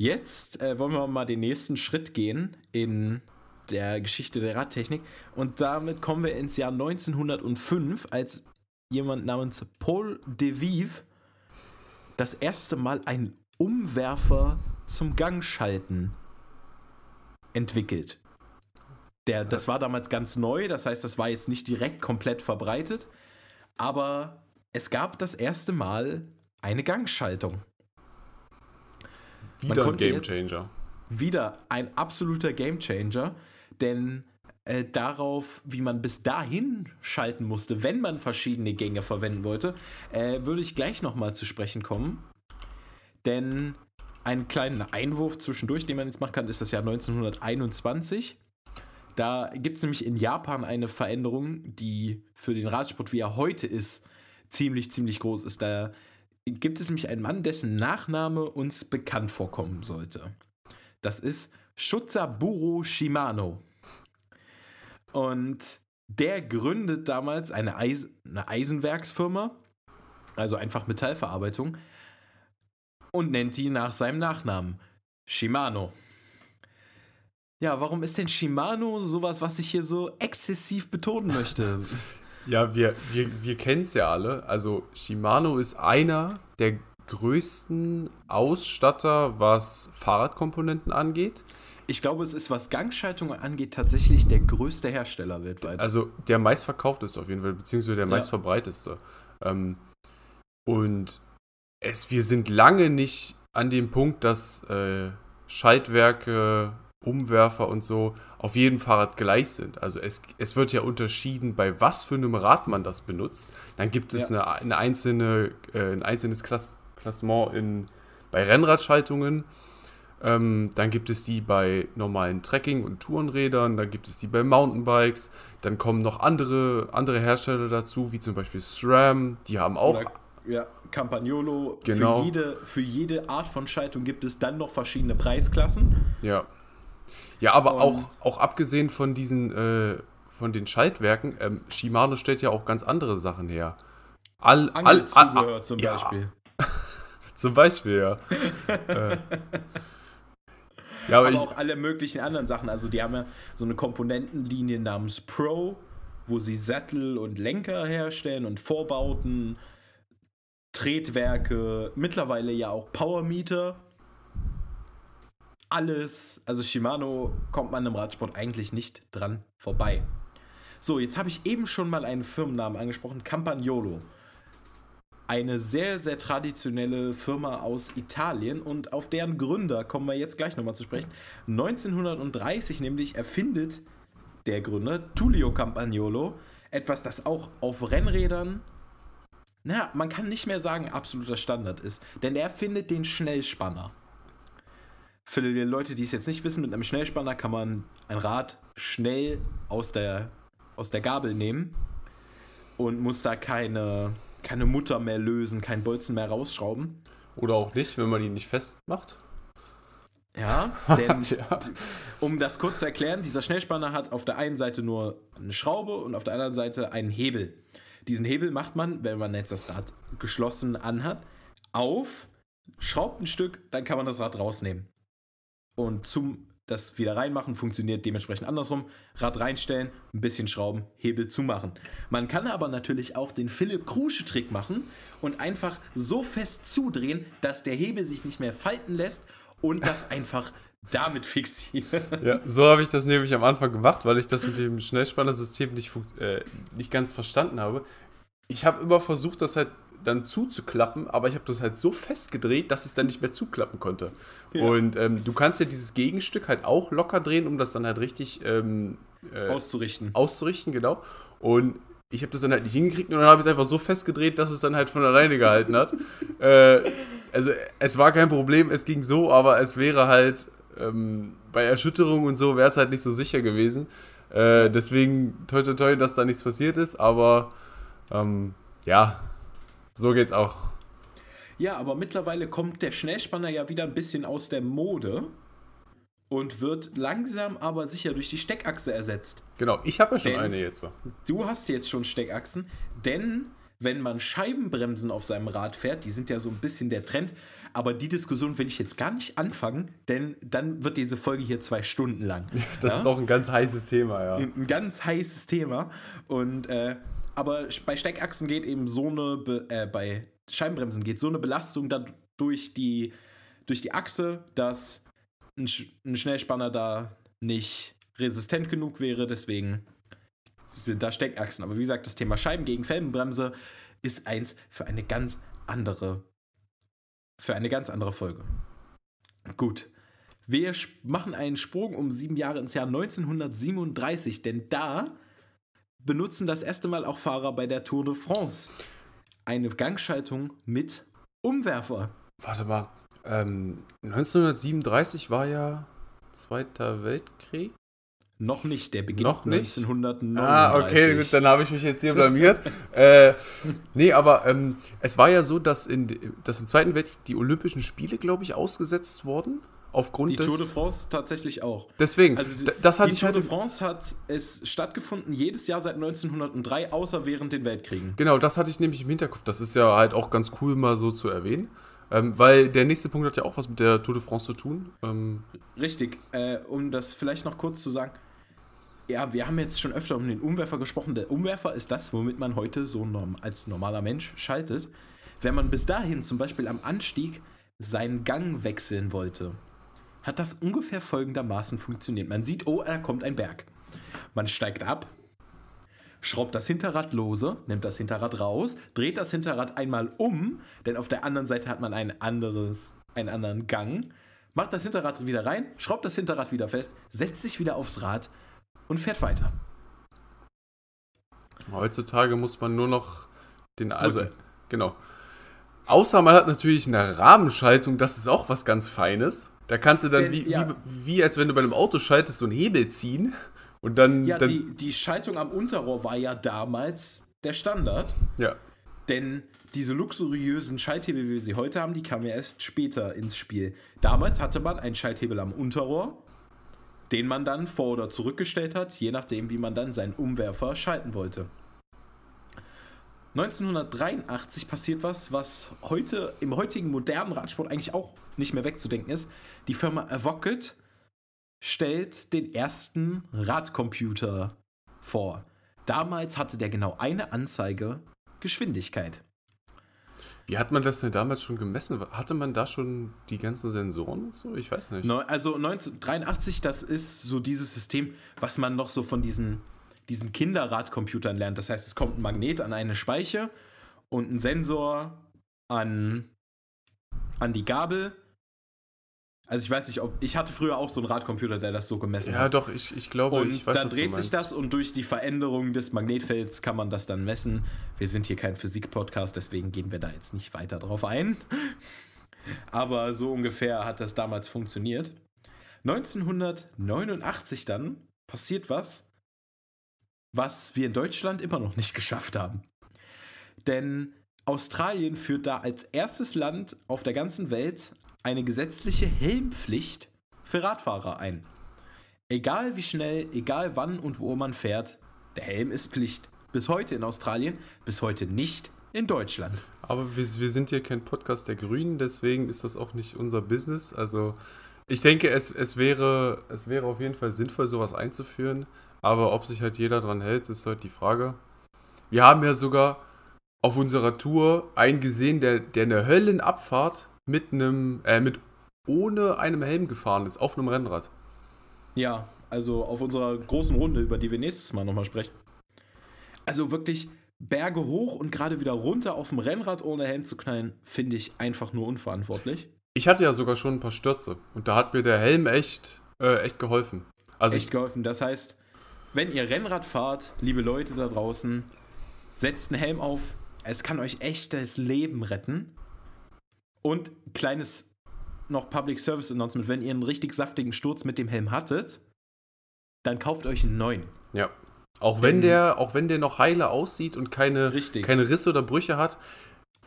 Jetzt äh, wollen wir mal den nächsten Schritt gehen in der Geschichte der Radtechnik. Und damit kommen wir ins Jahr 1905, als jemand namens Paul de Vive das erste Mal einen Umwerfer zum Gangschalten entwickelt. Der, das war damals ganz neu, das heißt, das war jetzt nicht direkt komplett verbreitet, aber es gab das erste Mal eine Gangschaltung. Wieder ein Gamechanger. Wieder ein absoluter Gamechanger, denn äh, darauf, wie man bis dahin schalten musste, wenn man verschiedene Gänge verwenden wollte, äh, würde ich gleich nochmal zu sprechen kommen. Denn einen kleinen Einwurf zwischendurch, den man jetzt machen kann, ist das Jahr 1921. Da gibt es nämlich in Japan eine Veränderung, die für den Radsport, wie er heute ist, ziemlich, ziemlich groß ist. Da gibt es nämlich einen Mann, dessen Nachname uns bekannt vorkommen sollte. Das ist Shutsaburo Shimano. Und der gründet damals eine, Eis eine Eisenwerksfirma, also einfach Metallverarbeitung, und nennt die nach seinem Nachnamen Shimano. Ja, warum ist denn Shimano sowas, was ich hier so exzessiv betonen möchte? Ja, wir, wir, wir kennen es ja alle. Also Shimano ist einer der größten Ausstatter, was Fahrradkomponenten angeht. Ich glaube, es ist, was Gangschaltungen angeht, tatsächlich der größte Hersteller weltweit. Also der meistverkaufteste auf jeden Fall, beziehungsweise der ja. meistverbreiteste. Ähm, und es, wir sind lange nicht an dem Punkt, dass äh, Schaltwerke, Umwerfer und so auf jedem Fahrrad gleich sind. Also es, es wird ja unterschieden, bei was für einem Rad man das benutzt. Dann gibt es ja. eine, eine, einzelne, äh, ein einzelnes Klass Klassement in, bei Rennradschaltungen. Ähm, dann gibt es die bei normalen Trekking- und Tourenrädern, dann gibt es die bei Mountainbikes, dann kommen noch andere, andere Hersteller dazu, wie zum Beispiel SRAM, die haben auch. Oder, ja, Campagnolo. Genau. Für, jede, für jede Art von Schaltung gibt es dann noch verschiedene Preisklassen. Ja. Ja, aber auch, auch abgesehen von diesen, äh, von den Schaltwerken, ähm, Shimano stellt ja auch ganz andere Sachen her. All, all, all, all zum Beispiel. Ja. zum Beispiel, ja. äh. Ja, aber, aber ich, auch alle möglichen anderen Sachen. Also die haben ja so eine Komponentenlinie namens Pro, wo sie Sattel und Lenker herstellen und Vorbauten, Tretwerke, mittlerweile ja auch Powermeter. Alles, also Shimano kommt man im Radsport eigentlich nicht dran vorbei. So, jetzt habe ich eben schon mal einen Firmennamen angesprochen, Campagnolo eine sehr, sehr traditionelle Firma aus Italien und auf deren Gründer kommen wir jetzt gleich nochmal zu sprechen. 1930 nämlich erfindet der Gründer Tullio Campagnolo etwas, das auch auf Rennrädern, naja, man kann nicht mehr sagen absoluter Standard ist, denn er erfindet den Schnellspanner. Für die Leute, die es jetzt nicht wissen, mit einem Schnellspanner kann man ein Rad schnell aus der, aus der Gabel nehmen und muss da keine keine Mutter mehr lösen, kein Bolzen mehr rausschrauben. Oder auch nicht, wenn man ihn nicht festmacht. Ja, denn ja. um das kurz zu erklären, dieser Schnellspanner hat auf der einen Seite nur eine Schraube und auf der anderen Seite einen Hebel. Diesen Hebel macht man, wenn man jetzt das Rad geschlossen anhat, auf, schraubt ein Stück, dann kann man das Rad rausnehmen. Und zum das wieder reinmachen, funktioniert dementsprechend andersrum. Rad reinstellen, ein bisschen schrauben, Hebel zumachen. Man kann aber natürlich auch den Philipp Krusche Trick machen und einfach so fest zudrehen, dass der Hebel sich nicht mehr falten lässt und das einfach damit fixieren. Ja, so habe ich das nämlich am Anfang gemacht, weil ich das mit dem Schnellspannersystem nicht, äh, nicht ganz verstanden habe. Ich habe immer versucht, das halt dann zuzuklappen, aber ich habe das halt so festgedreht, dass es dann nicht mehr zuklappen konnte. Ja. Und ähm, du kannst ja dieses Gegenstück halt auch locker drehen, um das dann halt richtig ähm, äh, auszurichten. Auszurichten, genau. Und ich habe das dann halt nicht hingekriegt und dann habe ich es einfach so festgedreht, dass es dann halt von alleine gehalten hat. äh, also es war kein Problem, es ging so, aber es wäre halt ähm, bei Erschütterung und so wäre es halt nicht so sicher gewesen. Äh, deswegen toi toi toi, dass da nichts passiert ist, aber ähm, ja, so geht's auch. Ja, aber mittlerweile kommt der Schnellspanner ja wieder ein bisschen aus der Mode und wird langsam aber sicher durch die Steckachse ersetzt. Genau, ich habe ja schon Denn- eine jetzt. Du hast jetzt schon Steckachsen, denn wenn man Scheibenbremsen auf seinem Rad fährt, die sind ja so ein bisschen der Trend, aber die Diskussion will ich jetzt gar nicht anfangen, denn dann wird diese Folge hier zwei Stunden lang. Das Ja? ist auch ein ganz heißes Thema, ja. ein ganz heißes Thema. Und äh, aber bei Steckachsen geht eben so eine, Be äh, bei Scheibenbremsen geht so eine Belastung dann durch die, durch die Achse, dass ein, Sch ein Schnellspanner da nicht resistent genug wäre. Deswegen sind da Steckachsen. Aber wie gesagt, das Thema Scheiben gegen Felgenbremse ist eins für eine ganz andere, für eine ganz andere Folge. Gut. Wir machen einen Sprung um sieben Jahre ins Jahr 1937, denn da benutzen das erste Mal auch Fahrer bei der Tour de France eine Gangschaltung mit Umwerfer. Warte mal, ähm, 1937 war ja Zweiter Weltkrieg. Noch nicht, der beginnt Noch nicht? 1939. Ah, okay, gut, dann habe ich mich jetzt hier blamiert. äh, nee, aber ähm, es war ja so, dass, in, dass im Zweiten Weltkrieg die Olympischen Spiele, glaube ich, ausgesetzt wurden. Aufgrund Die des. Tour de France tatsächlich auch. deswegen, Also die, das hatte die ich Tour halt. de France hat es stattgefunden jedes Jahr seit 1903, außer während den Weltkriegen. Genau, das hatte ich nämlich im Hinterkopf. Das ist ja halt auch ganz cool, mal so zu erwähnen. Ähm, weil der nächste Punkt hat ja auch was mit der Tour de France zu tun. Ähm, Richtig, äh, um das vielleicht noch kurz zu sagen. Ja, wir haben jetzt schon öfter um den Umwerfer gesprochen. Der Umwerfer ist das, womit man heute so norm als normaler Mensch schaltet. Wenn man bis dahin zum Beispiel am Anstieg seinen Gang wechseln wollte, hat das ungefähr folgendermaßen funktioniert. Man sieht, oh, da kommt ein Berg. Man steigt ab, schraubt das Hinterrad lose, nimmt das Hinterrad raus, dreht das Hinterrad einmal um, denn auf der anderen Seite hat man ein anderes, einen anderen Gang, macht das Hinterrad wieder rein, schraubt das Hinterrad wieder fest, setzt sich wieder aufs Rad und fährt weiter. heutzutage muss man nur noch den. Also, Drücken. genau. Außer man hat natürlich eine Rahmenschaltung, das ist auch was ganz Feines. Da kannst du dann, Denn, wie, ja. wie, wie als wenn du bei einem Auto schaltest, so einen Hebel ziehen. Und dann. Ja, dann die, die Schaltung am Unterrohr war ja damals der Standard, ja. denn diese luxuriösen Schalthebel, wie wir sie heute haben, die kamen ja erst später ins Spiel. Damals hatte man einen Schalthebel am Unterrohr, den man dann vor- oder zurückgestellt hat, je nachdem, wie man dann seinen Umwerfer schalten wollte. 1983 passiert was, was heute im heutigen modernen Radsport eigentlich auch nicht mehr wegzudenken ist. Die Firma Avocket stellt den ersten Radcomputer vor. Damals hatte der genau eine Anzeige Geschwindigkeit. Wie hat man das denn damals schon gemessen? Hatte man da schon die ganzen Sensoren und so? Ich weiß nicht. Also 1983, das ist so dieses System, was man noch so von diesen, diesen Kinderradcomputern lernt. Das heißt, es kommt ein Magnet an eine Speiche und ein Sensor an, an die Gabel. Also ich weiß nicht, ob ich hatte früher auch so einen Radcomputer, der das so gemessen Ja, hat. doch, ich, ich glaube, Und ich weiß, dann dreht sich das und durch die Veränderung des Magnetfelds kann man das dann messen. Wir sind hier kein Physik-Podcast, deswegen gehen wir da jetzt nicht weiter drauf ein. Aber so ungefähr hat das damals funktioniert. 1989 dann passiert was, was wir in Deutschland immer noch nicht geschafft haben. Denn Australien führt da als erstes Land auf der ganzen Welt eine gesetzliche Helmpflicht für Radfahrer ein. Egal wie schnell, egal wann und wo man fährt, der Helm ist Pflicht. Bis heute in Australien, bis heute nicht in Deutschland. Aber wir, wir sind hier kein Podcast der Grünen, deswegen ist das auch nicht unser Business. Also ich denke, es, es, wäre, es wäre auf jeden Fall sinnvoll, sowas einzuführen. Aber ob sich halt jeder dran hält, ist halt die Frage. Wir haben ja sogar auf unserer Tour einen gesehen, der, der eine Höllenabfahrt mit einem, äh, mit ohne einem Helm gefahren ist, auf einem Rennrad. Ja, also auf unserer großen Runde, über die wir nächstes Mal nochmal sprechen. Also wirklich Berge hoch und gerade wieder runter auf dem Rennrad ohne Helm zu knallen, finde ich einfach nur unverantwortlich. Ich hatte ja sogar schon ein paar Stürze und da hat mir der Helm echt, äh, echt geholfen. Also Echt geholfen. Das heißt, wenn ihr Rennrad fahrt, liebe Leute da draußen, setzt einen Helm auf. Es kann euch echt das Leben retten. Und kleines noch Public Service Announcement, wenn ihr einen richtig saftigen Sturz mit dem Helm hattet, dann kauft euch einen neuen. Ja. Auch wenn der, auch wenn der noch heile aussieht und keine, Richtig. keine Risse oder Brüche hat,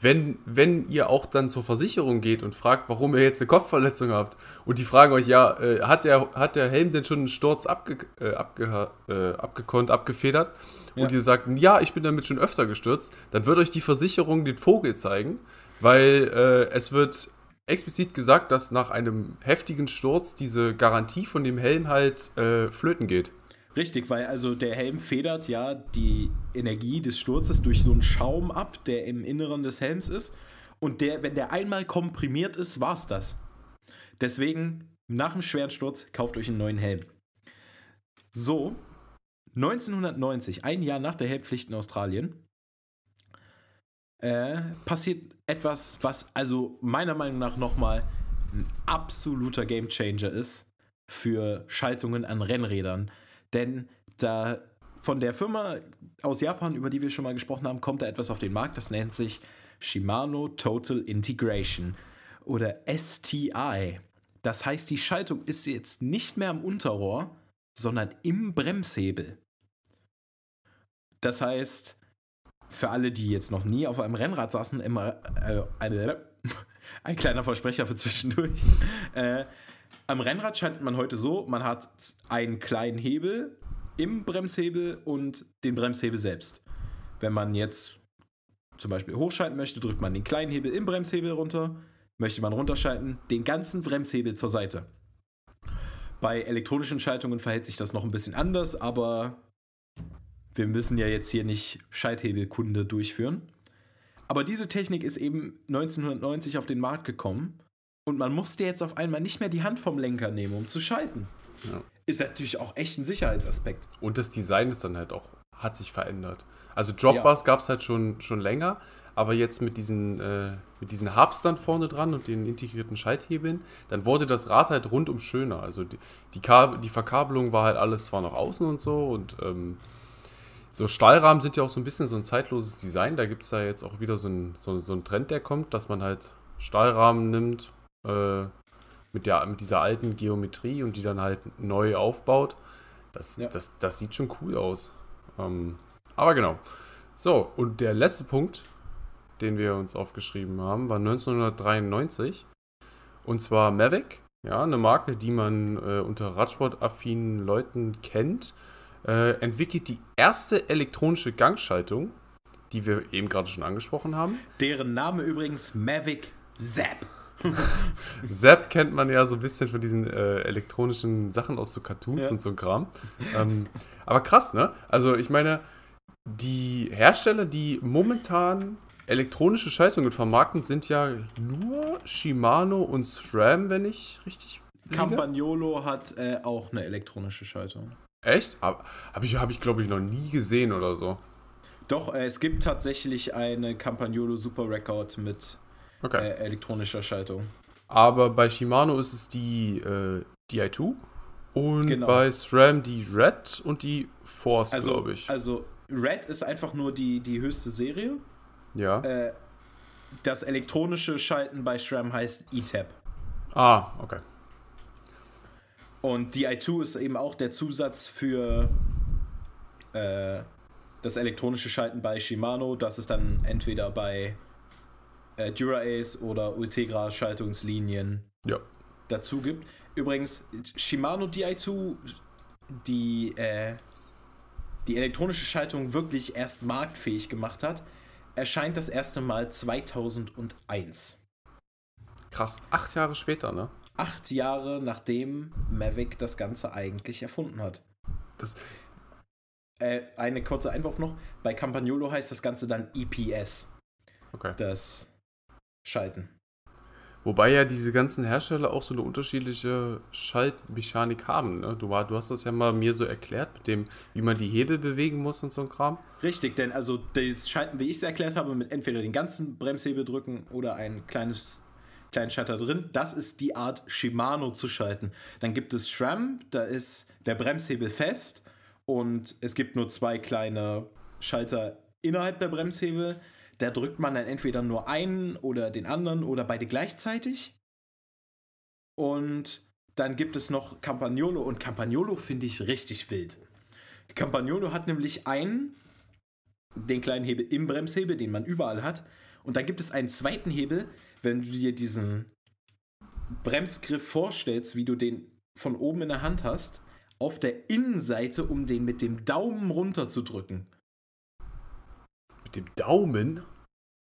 wenn, wenn ihr auch dann zur Versicherung geht und fragt, warum ihr jetzt eine Kopfverletzung habt, und die fragen euch, ja, äh, hat, der, hat der Helm denn schon einen Sturz abge, äh, abge, äh, abgekonnt, abgefedert? Ja. Und ihr sagt, ja, ich bin damit schon öfter gestürzt, dann wird euch die Versicherung den Vogel zeigen, weil äh, es wird explizit gesagt, dass nach einem heftigen Sturz diese Garantie von dem Helm halt äh, flöten geht. Richtig, weil also der Helm federt ja die Energie des Sturzes durch so einen Schaum ab, der im Inneren des Helms ist. Und der, wenn der einmal komprimiert ist, war's das. Deswegen, nach einem schweren Sturz, kauft euch einen neuen Helm. So, 1990, ein Jahr nach der Helmpflicht in Australien, äh, passiert etwas, was also meiner Meinung nach nochmal ein absoluter Gamechanger ist für Schaltungen an Rennrädern. Denn da von der Firma aus Japan, über die wir schon mal gesprochen haben, kommt da etwas auf den Markt, das nennt sich Shimano Total Integration oder STI. Das heißt, die Schaltung ist jetzt nicht mehr am Unterrohr, sondern im Bremshebel. Das heißt, für alle, die jetzt noch nie auf einem Rennrad saßen, immer äh, eine, ein kleiner Versprecher für zwischendurch. Äh, am Rennrad schaltet man heute so, man hat einen kleinen Hebel im Bremshebel und den Bremshebel selbst. Wenn man jetzt zum Beispiel hochschalten möchte, drückt man den kleinen Hebel im Bremshebel runter. Möchte man runterschalten, den ganzen Bremshebel zur Seite. Bei elektronischen Schaltungen verhält sich das noch ein bisschen anders, aber wir müssen ja jetzt hier nicht Schalthebelkunde durchführen. Aber diese Technik ist eben 1990 auf den Markt gekommen und man musste jetzt auf einmal nicht mehr die Hand vom Lenker nehmen, um zu schalten. Ja. Ist natürlich auch echt ein Sicherheitsaspekt. Und das Design ist dann halt auch, hat sich verändert. Also Dropbars Ja. gab es halt schon, schon länger, aber jetzt mit diesen, äh, mit diesen Hubs dann vorne dran und den integrierten Schalthebeln, dann wurde das Rad halt rundum schöner. Also die, die, Kabel, die Verkabelung war halt alles zwar nach außen und so und ähm, so Stahlrahmen sind ja auch so ein bisschen so ein zeitloses Design. Da gibt es ja jetzt auch wieder so ein, so, so ein Trend, der kommt, dass man halt Stahlrahmen nimmt äh, mit, der, mit dieser alten Geometrie und die dann halt neu aufbaut. Das, Ja. das, das sieht schon cool aus. Ähm, aber genau. So, und der letzte Punkt, den wir uns aufgeschrieben haben, war 1993. Und zwar Mavic, ja, eine Marke, die man äh, unter Radsportaffinen Leuten kennt, äh, entwickelt die erste elektronische Gangschaltung, die wir eben gerade schon angesprochen haben. Deren Name übrigens Mavic Zap. Zap kennt man ja so ein bisschen von diesen äh, elektronischen Sachen aus so Cartoons Ja. und so ein Kram. ähm, aber krass, ne? Also ich meine, die Hersteller, die momentan elektronische Schaltungen vermarkten, sind ja nur Shimano und SRAM, wenn ich richtig liege. Campagnolo hat äh, auch eine elektronische Schaltung. Echt? Habe hab ich, hab ich glaube ich, noch nie gesehen oder so. Doch, äh, es gibt tatsächlich eine Campagnolo Super Record mit Okay. äh, elektronischer Schaltung. Aber bei Shimano ist es die äh, DI2 und Genau. bei SRAM die Red und die Force, Also, glaube ich. also Red ist einfach nur die, die höchste Serie. ja. Äh, das elektronische Schalten bei SRAM heißt ETAP. ah, okay. Und DI2 ist eben auch der Zusatz für äh, das elektronische Schalten bei Shimano. Das ist dann entweder bei äh, DuraAce oder Ultegra Schaltungslinien Ja. dazu gibt. Übrigens, Shimano Di2, die äh, die elektronische Schaltung wirklich erst marktfähig gemacht hat, erscheint das erste Mal 2001. Krass, acht Jahre später, ne? Acht Jahre nachdem Mavic das Ganze eigentlich erfunden hat. Das, Äh, eine kurze Einwurf noch. Bei Campagnolo heißt das Ganze dann EPS, okay. das Schalten. Wobei ja diese ganzen Hersteller auch so eine unterschiedliche Schaltmechanik haben. Ne? Du, war, du hast das ja mal mir so erklärt, mit dem, wie man die Hebel bewegen muss und so ein Kram. Richtig, denn also das Schalten, wie ich es erklärt habe, mit entweder den ganzen Bremshebel drücken oder ein kleines kleinen Schalter drin, das ist die Art Shimano zu schalten. Dann gibt es SRAM, da ist der Bremshebel fest und es gibt nur zwei kleine Schalter innerhalb der Bremshebel. Da drückt man dann entweder nur einen oder den anderen oder beide gleichzeitig. Und dann gibt es noch Campagnolo und Campagnolo finde ich richtig wild. Campagnolo hat nämlich einen, den kleinen Hebel im Bremshebel, den man überall hat. Und dann gibt es einen zweiten Hebel, wenn du dir diesen Bremsgriff vorstellst, wie du den von oben in der Hand hast, auf der Innenseite, um den mit dem Daumen runterzudrücken. Mit dem Daumen?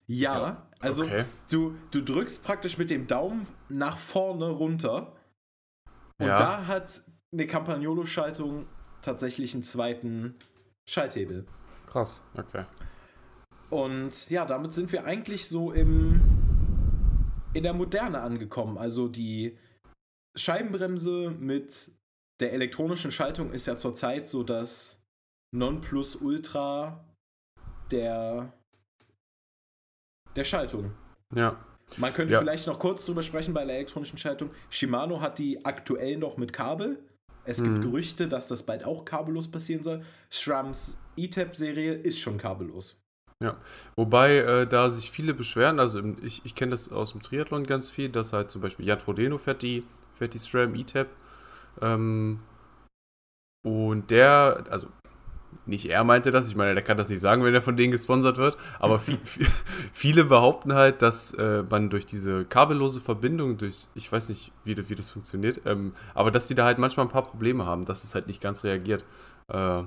Ja, also okay. du, du drückst praktisch mit dem Daumen nach vorne runter. Und Ja. da hat eine Campagnolo-Schaltung tatsächlich einen zweiten Schalthebel. Krass, okay. Und ja, damit sind wir eigentlich so im, in der Moderne angekommen. Also die Scheibenbremse mit der elektronischen Schaltung ist ja zurzeit so das Nonplusultra der, der Schaltung. Ja. Man könnte Ja. vielleicht noch kurz drüber sprechen bei der elektronischen Schaltung. Shimano hat die aktuell noch mit Kabel. Es gibt Mhm. Gerüchte, dass das bald auch kabellos passieren soll. Shrams E-Tab-Serie ist schon kabellos. Wobei äh, da sich viele beschweren, also im, ich, ich kenne das aus dem Triathlon ganz viel, dass halt zum Beispiel Jan Frodeno fährt die, fährt die SRAM E-Tab. Ähm, und der, also nicht er meinte das, ich meine, der kann das nicht sagen, wenn er von denen gesponsert wird, aber viel, viel, viele behaupten halt, dass äh, man durch diese kabellose Verbindung, durch, ich weiß nicht, wie, wie das funktioniert, ähm, aber dass die da halt manchmal ein paar Probleme haben, dass es halt nicht ganz reagiert. Äh,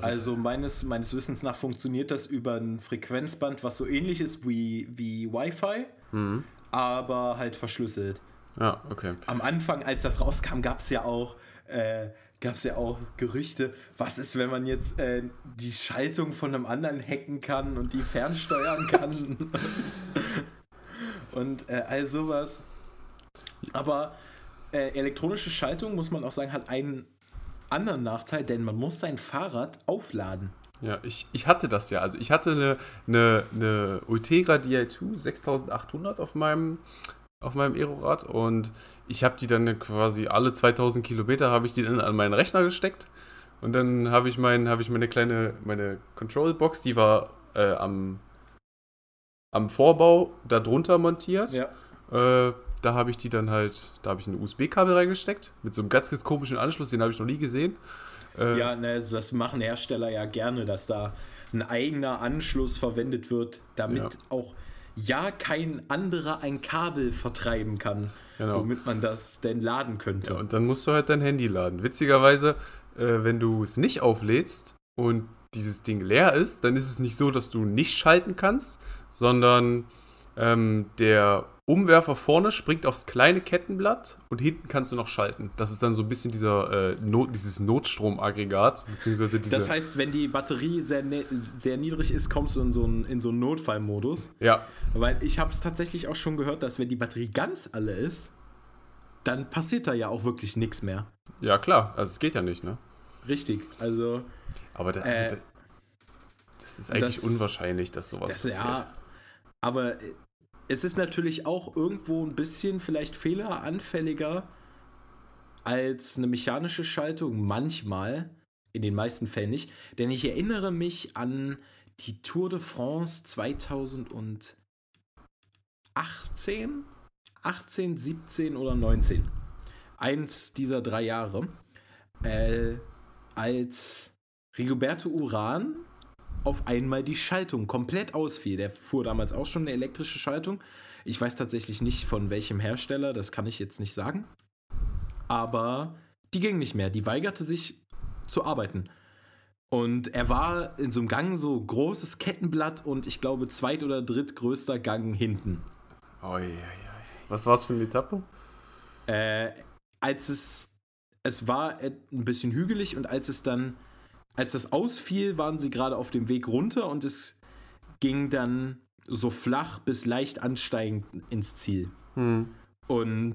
Also meines, meines Wissens nach funktioniert das über ein Frequenzband, was so ähnlich ist wie, wie Wi-Fi, Mhm. aber halt verschlüsselt. Ja, okay. Am Anfang, als das rauskam, gab es ja auch äh, gab es ja auch Gerüchte, was ist, wenn man jetzt äh, die Schaltung von einem anderen hacken kann und die fernsteuern kann und äh, all sowas. Aber äh, elektronische Schaltung, muss man auch sagen, hat einen anderen Nachteil, denn man muss sein Fahrrad aufladen. Ja, ich, ich hatte das ja. Also ich hatte eine, eine, eine Ultegra Di2 6800 auf meinem, auf meinem Aerorad und ich habe die dann quasi alle 2000 Kilometer habe ich die dann an meinen Rechner gesteckt und dann habe ich, mein, habe ich meine kleine, meine Control-Box, die war äh, am, am Vorbau darunter montiert. Äh, da habe ich die dann halt, da habe ich ein USB-Kabel reingesteckt mit so einem ganz, ganz komischen Anschluss, den habe ich noch nie gesehen. Äh, Ja, ne, also das machen Hersteller ja gerne, dass da ein eigener Anschluss verwendet wird, damit Ja. auch ja kein anderer ein Kabel vertreiben kann, Genau. womit man das denn laden könnte. Ja, und dann musst du halt dein Handy laden. Witzigerweise, äh, wenn du es nicht auflädst und dieses Ding leer ist, dann ist es nicht so, dass du nicht schalten kannst, sondern ähm, der Umwerfer vorne springt aufs kleine Kettenblatt und hinten kannst du noch schalten. Das ist dann so ein bisschen dieser, äh, Not, dieses Notstromaggregat, beziehungsweise diese. das heißt, wenn die Batterie sehr, ne sehr niedrig ist, kommst du in so einen, in so einen Notfallmodus. ja, Weil ich habe es tatsächlich auch schon gehört, dass wenn die Batterie ganz alle ist, dann passiert da ja auch wirklich nichts mehr. ja, klar. Also es geht ja nicht, ne? Richtig. Also, Aber da, Äh, also, da, das ist eigentlich das- unwahrscheinlich, dass sowas Das, passiert. ja, aber äh, es ist natürlich auch irgendwo ein bisschen vielleicht fehleranfälliger als eine mechanische Schaltung manchmal, in den meisten Fällen nicht. Denn ich erinnere mich an die Tour de France 2018, 18, 17 oder 19. Eins dieser drei Jahre, äh, als Rigoberto Uran auf einmal die Schaltung komplett ausfiel. Der fuhr damals auch schon eine elektrische Schaltung. Ich weiß tatsächlich nicht von welchem Hersteller, das kann ich jetzt nicht sagen. Aber die ging nicht mehr. Die weigerte sich zu arbeiten. Und er war in so einem Gang so großes Kettenblatt und ich glaube zweit- oder drittgrößter Gang hinten. Oi, oi, oi. Was war es für eine Etappe? Äh, als es, es war ein bisschen hügelig und als es dann, als es ausfiel, waren sie gerade auf dem Weg runter und es ging dann so flach bis leicht ansteigend ins Ziel. Hm. Und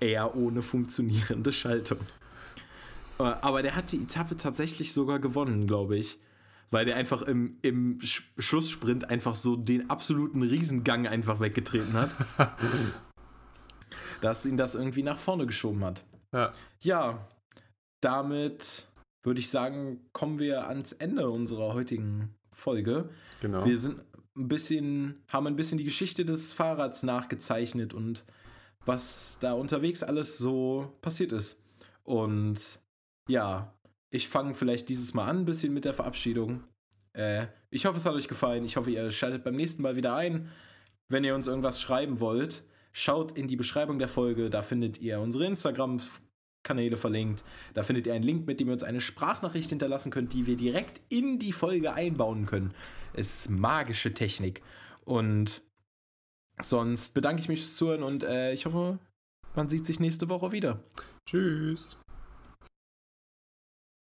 er ohne funktionierende Schaltung. Äh, Aber der hat die Etappe tatsächlich sogar gewonnen, glaube ich. Weil der einfach im, im Sch Schlusssprint einfach so den absoluten Riesengang einfach weggetreten hat. dass ihn das irgendwie nach vorne geschoben hat. Ja. Ja, damit würde ich sagen, kommen wir ans Ende unserer heutigen Folge. Genau. Wir sind ein bisschen, haben ein bisschen die Geschichte des Fahrrads nachgezeichnet und was da unterwegs alles so passiert ist. Und ja, ich fange vielleicht dieses Mal an, ein bisschen mit der Verabschiedung. Äh, ich hoffe, es hat euch gefallen. Ich hoffe, ihr schaltet beim nächsten Mal wieder ein. Wenn ihr uns irgendwas schreiben wollt, schaut in die Beschreibung der Folge. Da findet ihr unsere Instagram-Kanäle verlinkt. Da findet ihr einen Link, mit dem ihr uns eine Sprachnachricht hinterlassen könnt, die wir direkt in die Folge einbauen können. Ist magische Technik. Und sonst bedanke ich mich fürs Zuhören und äh, ich hoffe, man sieht sich nächste Woche wieder. Tschüss.